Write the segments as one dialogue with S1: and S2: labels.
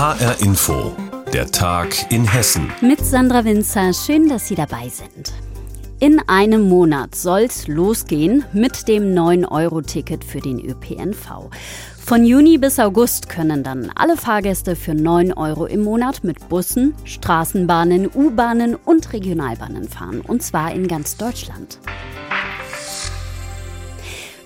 S1: HR Info, der Tag in Hessen.
S2: Mit Sandra Winzer, schön, dass Sie dabei sind. In einem Monat soll's losgehen mit dem 9-Euro-Ticket für den ÖPNV. Von Juni bis August können dann alle Fahrgäste für 9 Euro im Monat mit Bussen, Straßenbahnen, U-Bahnen und Regionalbahnen fahren. Und zwar in ganz Deutschland.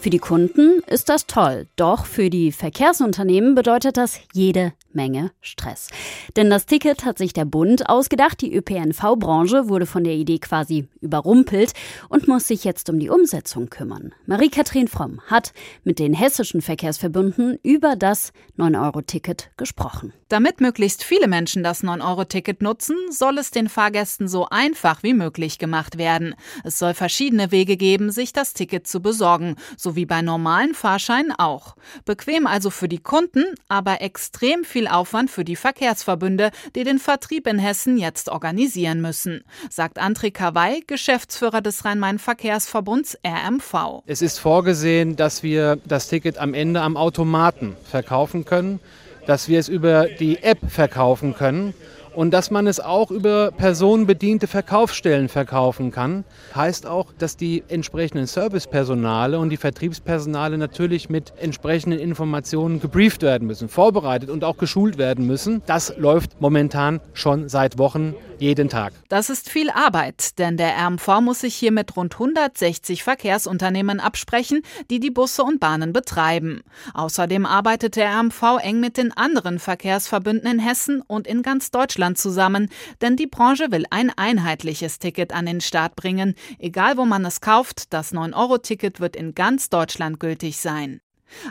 S2: Für die Kunden ist das toll, doch für die Verkehrsunternehmen bedeutet das jede Menge Stress. Denn das Ticket hat sich der Bund ausgedacht, die ÖPNV-Branche wurde von der Idee quasi überrumpelt und muss sich jetzt um die Umsetzung kümmern. Marie-Kathrin Fromm hat mit den hessischen Verkehrsverbünden über das 9-Euro-Ticket gesprochen.
S3: Damit möglichst viele Menschen das 9-Euro-Ticket nutzen, soll es den Fahrgästen so einfach wie möglich gemacht werden. Es soll verschiedene Wege geben, sich das Ticket zu besorgen, so wie bei normalen Fahrscheinen auch. Bequem also für die Kunden, aber extrem viel Aufwand für die Verkehrsverbünde, die den Vertrieb in Hessen jetzt organisieren müssen, sagt André Kawai, Geschäftsführer des Rhein-Main-Verkehrsverbunds RMV.
S4: Es ist vorgesehen, dass wir das Ticket am Ende am Automaten verkaufen können, dass wir es über die App verkaufen können und dass man es auch über personenbediente Verkaufsstellen verkaufen kann, heißt auch, dass die entsprechenden Servicepersonale und die Vertriebspersonale natürlich mit entsprechenden Informationen gebrieft werden müssen, vorbereitet und auch geschult werden müssen. Das läuft momentan schon seit Wochen jeden Tag.
S3: Das ist viel Arbeit, denn der RMV muss sich hier mit rund 160 Verkehrsunternehmen absprechen, die die Busse und Bahnen betreiben. Außerdem arbeitet der RMV eng mit den anderen Verkehrsverbünden in Hessen und in ganz Deutschland zusammen, denn die Branche will ein einheitliches Ticket an den Start bringen. Egal wo man es kauft, das 9-Euro-Ticket wird in ganz Deutschland gültig sein.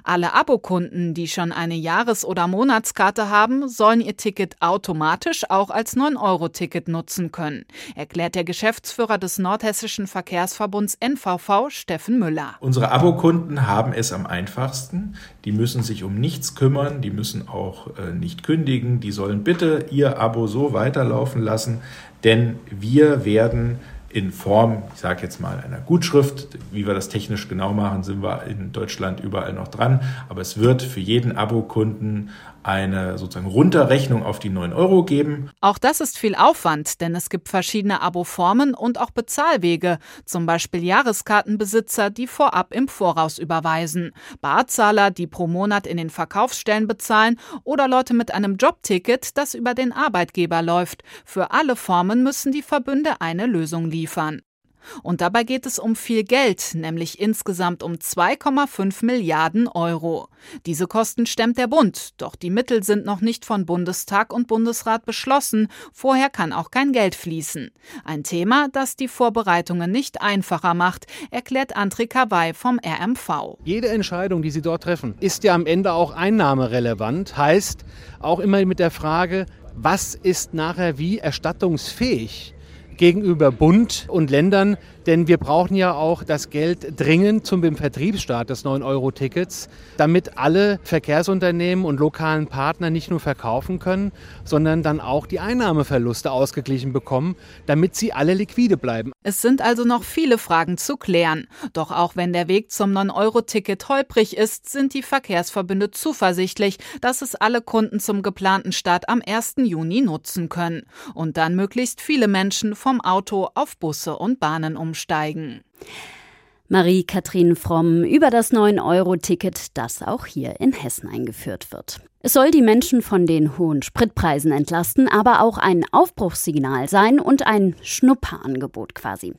S3: Alle Abokunden, die schon eine Jahres- oder Monatskarte haben, sollen ihr Ticket automatisch auch als 9-Euro-Ticket nutzen können, erklärt der Geschäftsführer des Nordhessischen Verkehrsverbunds NVV, Steffen Müller.
S5: Unsere Abokunden haben es am einfachsten. Die müssen sich um nichts kümmern, die müssen auch äh, nicht kündigen, die sollen bitte ihr Abo so weiterlaufen lassen, denn wir werden in Form, ich sage jetzt mal, einer Gutschrift. Wie wir das technisch genau machen, sind wir in Deutschland überall noch dran. Aber es wird für jeden Abokunden eine sozusagen Runterrechnung auf die 9 Euro geben.
S3: Auch das ist viel Aufwand, denn es gibt verschiedene Aboformen und auch Bezahlwege, zum Beispiel Jahreskartenbesitzer, die vorab im Voraus überweisen, Barzahler, die pro Monat in den Verkaufsstellen bezahlen oder Leute mit einem Jobticket, das über den Arbeitgeber läuft. Für alle Formen müssen die Verbünde eine Lösung liefern. Und dabei geht es um viel Geld, nämlich insgesamt um 2,5 Milliarden Euro. Diese Kosten stemmt der Bund, doch die Mittel sind noch nicht von Bundestag und Bundesrat beschlossen, vorher kann auch kein Geld fließen. Ein Thema, das die Vorbereitungen nicht einfacher macht, erklärt André Kawai vom RMV.
S4: Jede Entscheidung, die Sie dort treffen, ist ja am Ende auch einnahmerelevant, heißt auch immer mit der Frage, was ist nachher wie erstattungsfähig? Gegenüber Bund und Ländern, denn wir brauchen ja auch das Geld dringend zum Vertriebsstart des 9-Euro-Tickets, damit alle Verkehrsunternehmen und lokalen Partner nicht nur verkaufen können, sondern dann auch die Einnahmeverluste ausgeglichen bekommen, damit sie alle liquide bleiben.
S3: Es sind also noch viele Fragen zu klären. Doch auch wenn der Weg zum 9-Euro-Ticket holprig ist, sind die Verkehrsverbünde zuversichtlich, dass es alle Kunden zum geplanten Start am 1. Juni nutzen können und dann möglichst viele Menschen vom Auto auf Busse und Bahnen umsteigen.
S2: Marie-Kathrin Fromm über das 9-Euro-Ticket, das auch hier in Hessen eingeführt wird. Es soll die Menschen von den hohen Spritpreisen entlasten, aber auch ein Aufbruchssignal sein und ein Schnupperangebot quasi.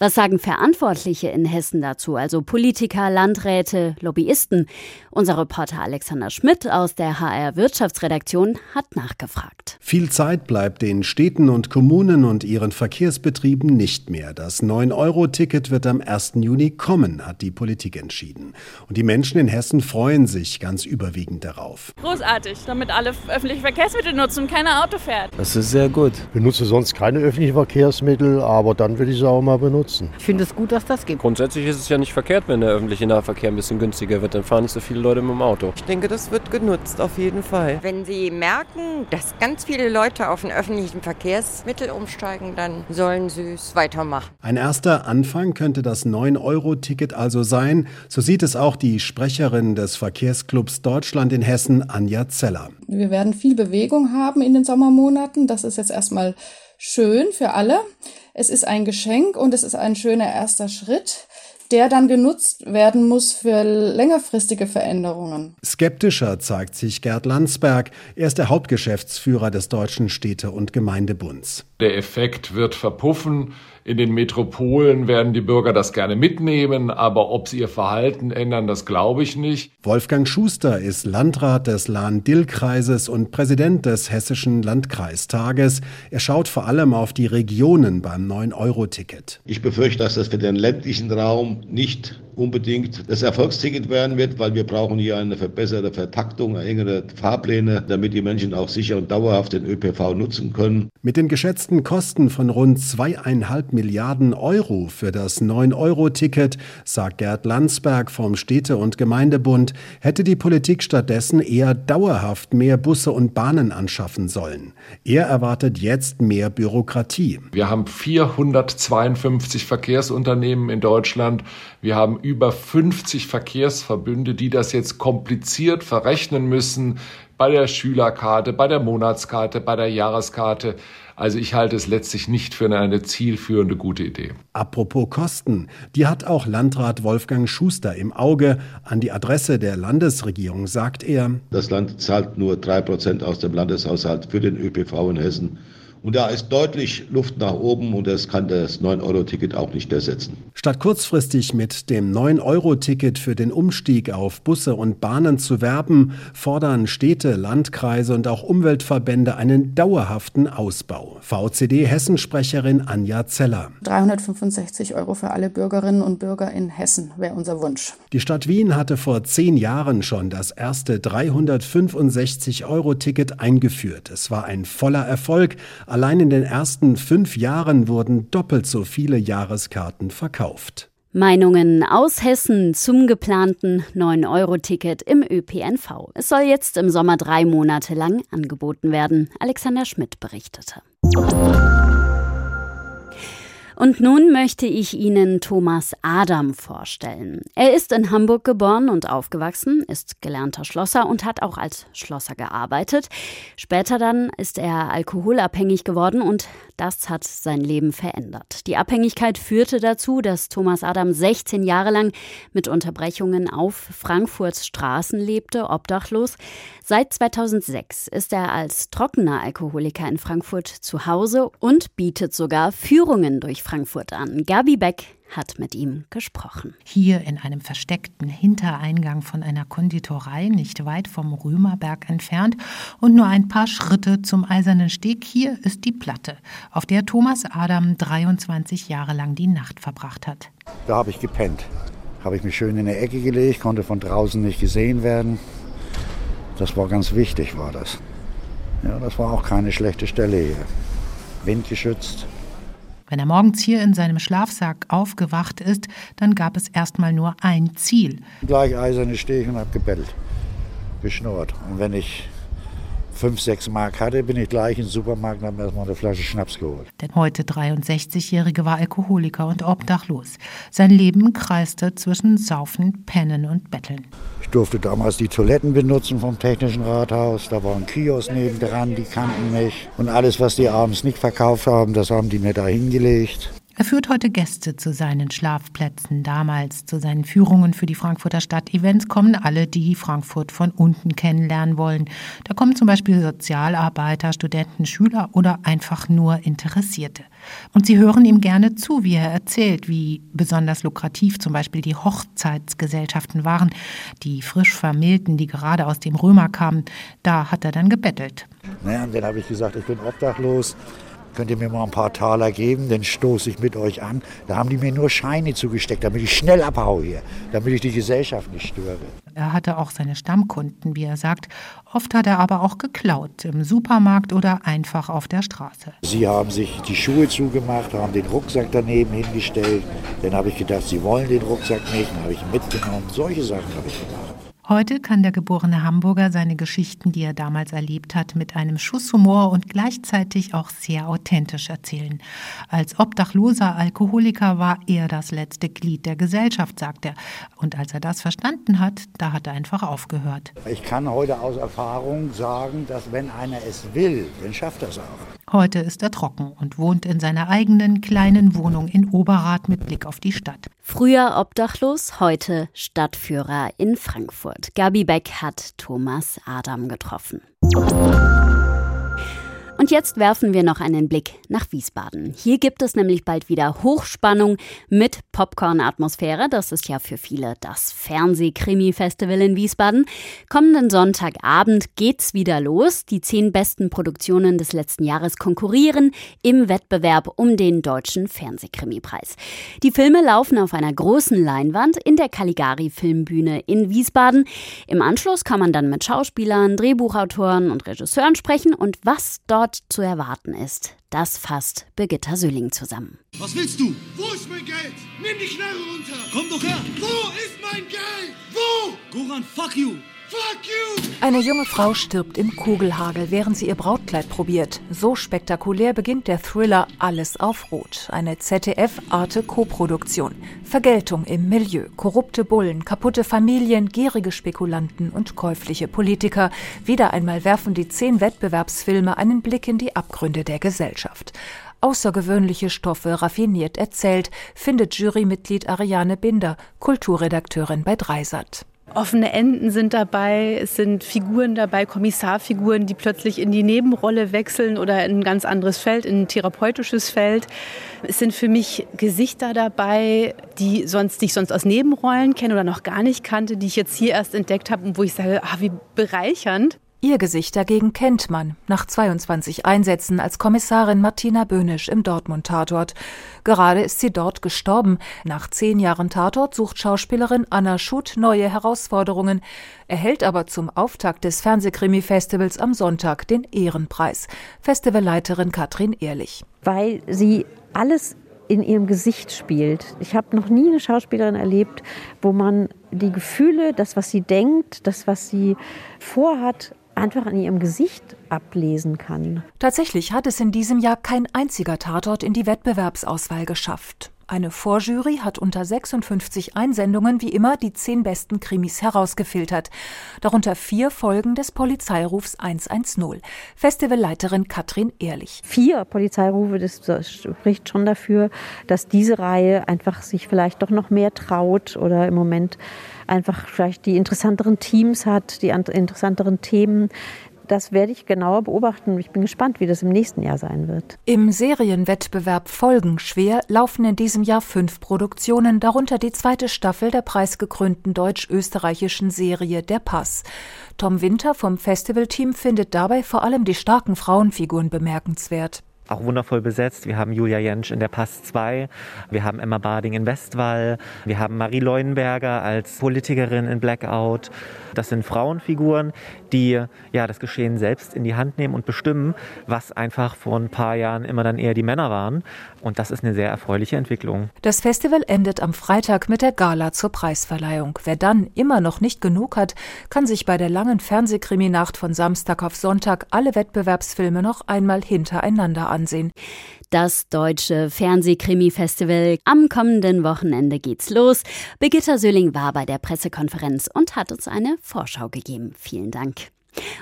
S2: Was sagen Verantwortliche in Hessen dazu, also Politiker, Landräte, Lobbyisten? Unser Reporter Alexander Schmidt aus der HR Wirtschaftsredaktion hat nachgefragt.
S6: Viel Zeit bleibt den Städten und Kommunen und ihren Verkehrsbetrieben nicht mehr. Das 9-Euro-Ticket wird am 1. Juni kommen, hat die Politik entschieden. Und die Menschen in Hessen freuen sich ganz überwiegend darauf.
S7: Groß großartig, damit alle öffentliche Verkehrsmittel nutzen und keiner Auto fährt.
S8: Das ist sehr gut.
S9: Ich benutze sonst keine öffentlichen Verkehrsmittel, aber dann will ich sie auch mal benutzen.
S10: Ich finde es gut, dass das geht.
S11: Grundsätzlich ist es ja nicht verkehrt, wenn der öffentliche Nahverkehr ein bisschen günstiger wird. Dann fahren nicht so viele Leute mit dem Auto.
S12: Ich denke, das wird genutzt, auf jeden Fall.
S13: Wenn Sie merken, dass ganz viele Leute auf ein öffentlichen Verkehrsmittel umsteigen, dann sollen Sie es weitermachen.
S6: Ein erster Anfang könnte das 9-Euro-Ticket also sein. So sieht es auch die Sprecherin des Verkehrsclubs Deutschland in Hessen, Anja Anja Zeller.
S8: Wir werden viel Bewegung haben in den Sommermonaten. Das ist jetzt erstmal schön für alle. Es ist ein Geschenk und es ist ein schöner erster Schritt der dann genutzt werden muss für längerfristige Veränderungen.
S6: Skeptischer zeigt sich Gerd Landsberg. Er ist der Hauptgeschäftsführer des Deutschen Städte- und Gemeindebunds.
S10: Der Effekt wird verpuffen. In den Metropolen werden die Bürger das gerne mitnehmen, aber ob sie ihr Verhalten ändern, das glaube ich nicht.
S6: Wolfgang Schuster ist Landrat des Lahn-Dill-Kreises und Präsident des Hessischen Landkreistages. Er schaut vor allem auf die Regionen beim 9-Euro-Ticket.
S14: Ich befürchte, dass das für den ländlichen Raum nicht unbedingt das Erfolgsticket werden wird, weil wir brauchen hier eine verbesserte Vertaktung, engere Fahrpläne, damit die Menschen auch sicher und dauerhaft den ÖPV nutzen können.
S6: Mit den geschätzten Kosten von rund zweieinhalb Milliarden Euro für das 9-Euro-Ticket, sagt Gerd Landsberg vom Städte- und Gemeindebund, hätte die Politik stattdessen eher dauerhaft mehr Busse und Bahnen anschaffen sollen. Er erwartet jetzt mehr Bürokratie.
S10: Wir haben 452 Verkehrsunternehmen in Deutschland. Wir haben über 50 Verkehrsverbünde, die das jetzt kompliziert verrechnen müssen bei der Schülerkarte, bei der Monatskarte, bei der Jahreskarte. Also ich halte es letztlich nicht für eine zielführende gute Idee.
S6: Apropos Kosten, die hat auch Landrat Wolfgang Schuster im Auge. An die Adresse der Landesregierung sagt er,
S14: das Land zahlt nur drei Prozent aus dem Landeshaushalt für den ÖPV in Hessen. Und da ist deutlich Luft nach oben und das kann das 9-Euro-Ticket auch nicht ersetzen.
S6: Statt kurzfristig mit dem 9-Euro-Ticket für den Umstieg auf Busse und Bahnen zu werben, fordern Städte, Landkreise und auch Umweltverbände einen dauerhaften Ausbau. VCD-Hessensprecherin Anja Zeller.
S8: 365 Euro für alle Bürgerinnen und Bürger in Hessen wäre unser Wunsch.
S6: Die Stadt Wien hatte vor zehn Jahren schon das erste 365-Euro-Ticket eingeführt. Es war ein voller Erfolg. Allein in den ersten fünf Jahren wurden doppelt so viele Jahreskarten verkauft.
S2: Meinungen aus Hessen zum geplanten 9-Euro-Ticket im ÖPNV. Es soll jetzt im Sommer drei Monate lang angeboten werden. Alexander Schmidt berichtete. Und nun möchte ich Ihnen Thomas Adam vorstellen. Er ist in Hamburg geboren und aufgewachsen, ist gelernter Schlosser und hat auch als Schlosser gearbeitet. Später dann ist er alkoholabhängig geworden und das hat sein Leben verändert. Die Abhängigkeit führte dazu, dass Thomas Adam 16 Jahre lang mit Unterbrechungen auf Frankfurts Straßen lebte, obdachlos. Seit 2006 ist er als trockener Alkoholiker in Frankfurt zu Hause und bietet sogar Führungen durch Frankfurt an. Gabi Beck hat mit ihm gesprochen.
S15: Hier in einem versteckten Hintereingang von einer Konditorei nicht weit vom Römerberg entfernt und nur ein paar Schritte zum Eisernen Steg, hier ist die Platte, auf der Thomas Adam 23 Jahre lang die Nacht verbracht hat.
S9: Da habe ich gepennt. Habe ich mich schön in der Ecke gelegt, konnte von draußen nicht gesehen werden. Das war ganz wichtig, war das. Ja, das war auch keine schlechte Stelle hier. Windgeschützt.
S15: Wenn er morgens hier in seinem Schlafsack aufgewacht ist, dann gab es erstmal nur ein Ziel.
S9: Gleich eiserne Steg und hab gebettelt, geschnurrt. Und wenn ich fünf, sechs Mark hatte, bin ich gleich in den Supermarkt und habe erstmal eine Flasche Schnaps geholt.
S15: Der heute 63-Jährige war Alkoholiker und obdachlos. Sein Leben kreiste zwischen Saufen, Pennen und Betteln.
S9: Ich durfte damals die Toiletten benutzen vom Technischen Rathaus. Da war ein Kiosk nebendran, die kannten mich. Und alles, was die abends nicht verkauft haben, das haben die mir da hingelegt.
S15: Er führt heute Gäste zu seinen Schlafplätzen. Damals zu seinen Führungen für die Frankfurter Stadtevents kommen alle, die Frankfurt von unten kennenlernen wollen. Da kommen zum Beispiel Sozialarbeiter, Studenten, Schüler oder einfach nur Interessierte. Und sie hören ihm gerne zu, wie er erzählt, wie besonders lukrativ zum Beispiel die Hochzeitsgesellschaften waren, die frisch Vermählten, die gerade aus dem Römer kamen. Da hat er dann gebettelt.
S9: Naja, und dann habe ich gesagt, ich bin obdachlos könnt ihr mir mal ein paar Taler geben, dann stoße ich mit euch an. Da haben die mir nur Scheine zugesteckt, damit ich schnell abhaue hier, damit ich die Gesellschaft nicht störe.
S15: Er hatte auch seine Stammkunden, wie er sagt. Oft hat er aber auch geklaut, im Supermarkt oder einfach auf der Straße.
S9: Sie haben sich die Schuhe zugemacht, haben den Rucksack daneben hingestellt. Dann habe ich gedacht, sie wollen den Rucksack nicht, dann habe ich ihn mitgenommen. Solche Sachen habe ich gemacht.
S15: Heute kann der geborene Hamburger seine Geschichten, die er damals erlebt hat, mit einem Schuss Humor und gleichzeitig auch sehr authentisch erzählen. Als obdachloser Alkoholiker war er das letzte Glied der Gesellschaft, sagt er. Und als er das verstanden hat, da hat er einfach aufgehört.
S9: Ich kann heute aus Erfahrung sagen, dass wenn einer es will, dann schafft er es auch.
S15: Heute ist er trocken und wohnt in seiner eigenen kleinen Wohnung in Oberrat mit Blick auf die Stadt.
S2: Früher obdachlos, heute Stadtführer in Frankfurt. Gabi Beck hat Thomas Adam getroffen. Und jetzt werfen wir noch einen Blick nach Wiesbaden. Hier gibt es nämlich bald wieder Hochspannung mit Popcorn-Atmosphäre. Das ist ja für viele das Fernsehkrimi-Festival in Wiesbaden. Kommenden Sonntagabend geht's wieder los. Die zehn besten Produktionen des letzten Jahres konkurrieren im Wettbewerb um den deutschen Fernsehkrimi-Preis. Die Filme laufen auf einer großen Leinwand in der Caligari Filmbühne in Wiesbaden. Im Anschluss kann man dann mit Schauspielern, Drehbuchautoren und Regisseuren sprechen und was dort dort zu erwarten ist, das fasst Birgitta Söhling zusammen.
S16: Was willst du? Wo ist mein Geld? Nimm die Knarre runter! Komm doch her! Wo ist mein Geld? Wo? Goran, fuck you!
S17: Eine junge Frau stirbt im Kugelhagel, während sie ihr Brautkleid probiert. So spektakulär beginnt der Thriller Alles auf Rot, eine ZDF-Arte-Koproduktion. Vergeltung im Milieu, korrupte Bullen, kaputte Familien, gierige Spekulanten und käufliche Politiker. Wieder einmal werfen die zehn Wettbewerbsfilme einen Blick in die Abgründe der Gesellschaft außergewöhnliche Stoffe raffiniert erzählt, findet Jurymitglied Ariane Binder, Kulturredakteurin bei Dreisat.
S18: Offene Enden sind dabei, es sind Figuren dabei, Kommissarfiguren, die plötzlich in die Nebenrolle wechseln oder in ein ganz anderes Feld, in ein therapeutisches Feld. Es sind für mich Gesichter dabei, die, sonst, die ich sonst aus Nebenrollen kenne oder noch gar nicht kannte, die ich jetzt hier erst entdeckt habe und wo ich sage, ah, wie bereichernd.
S17: Ihr Gesicht dagegen kennt man nach 22 Einsätzen als Kommissarin Martina Böhnisch im Dortmund-Tatort. Gerade ist sie dort gestorben. Nach zehn Jahren Tatort sucht Schauspielerin Anna Schutt neue Herausforderungen, erhält aber zum Auftakt des Fernsehkrimi-Festivals am Sonntag den Ehrenpreis. Festivalleiterin Katrin Ehrlich.
S19: Weil sie alles in ihrem Gesicht spielt. Ich habe noch nie eine Schauspielerin erlebt, wo man die Gefühle, das, was sie denkt, das, was sie vorhat, einfach an ihrem Gesicht ablesen kann.
S17: Tatsächlich hat es in diesem Jahr kein einziger Tatort in die Wettbewerbsauswahl geschafft. Eine Vorjury hat unter 56 Einsendungen wie immer die zehn besten Krimis herausgefiltert. Darunter vier Folgen des Polizeirufs 110. Festivalleiterin Katrin Ehrlich.
S19: Vier Polizeirufe, das spricht schon dafür, dass diese Reihe einfach sich vielleicht doch noch mehr traut oder im Moment einfach vielleicht die interessanteren Teams hat, die interessanteren Themen das werde ich genauer beobachten. Ich bin gespannt, wie das im nächsten Jahr sein wird.
S17: Im Serienwettbewerb Folgenschwer laufen in diesem Jahr fünf Produktionen, darunter die zweite Staffel der preisgekrönten deutsch-österreichischen Serie Der Pass. Tom Winter vom Festivalteam findet dabei vor allem die starken Frauenfiguren bemerkenswert
S20: auch wundervoll besetzt. Wir haben Julia Jentsch in der Pass 2, wir haben Emma Barding in Westwall, wir haben Marie Leuenberger als Politikerin in Blackout. Das sind Frauenfiguren, die ja das Geschehen selbst in die Hand nehmen und bestimmen, was einfach vor ein paar Jahren immer dann eher die Männer waren. Und das ist eine sehr erfreuliche Entwicklung.
S17: Das Festival endet am Freitag mit der Gala zur Preisverleihung. Wer dann immer noch nicht genug hat, kann sich bei der langen Fernsehkriminacht von Samstag auf Sonntag alle Wettbewerbsfilme noch einmal hintereinander ansehen.
S2: Das deutsche Fernsehkrimi-Festival. Am kommenden Wochenende geht's los. Birgitta Söhling war bei der Pressekonferenz und hat uns eine Vorschau gegeben. Vielen Dank.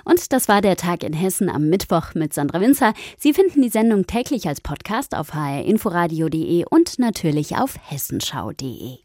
S2: Und das war der Tag in Hessen am Mittwoch mit Sandra Winzer. Sie finden die Sendung täglich als Podcast auf hrinforadio.de und natürlich auf hessenschau.de.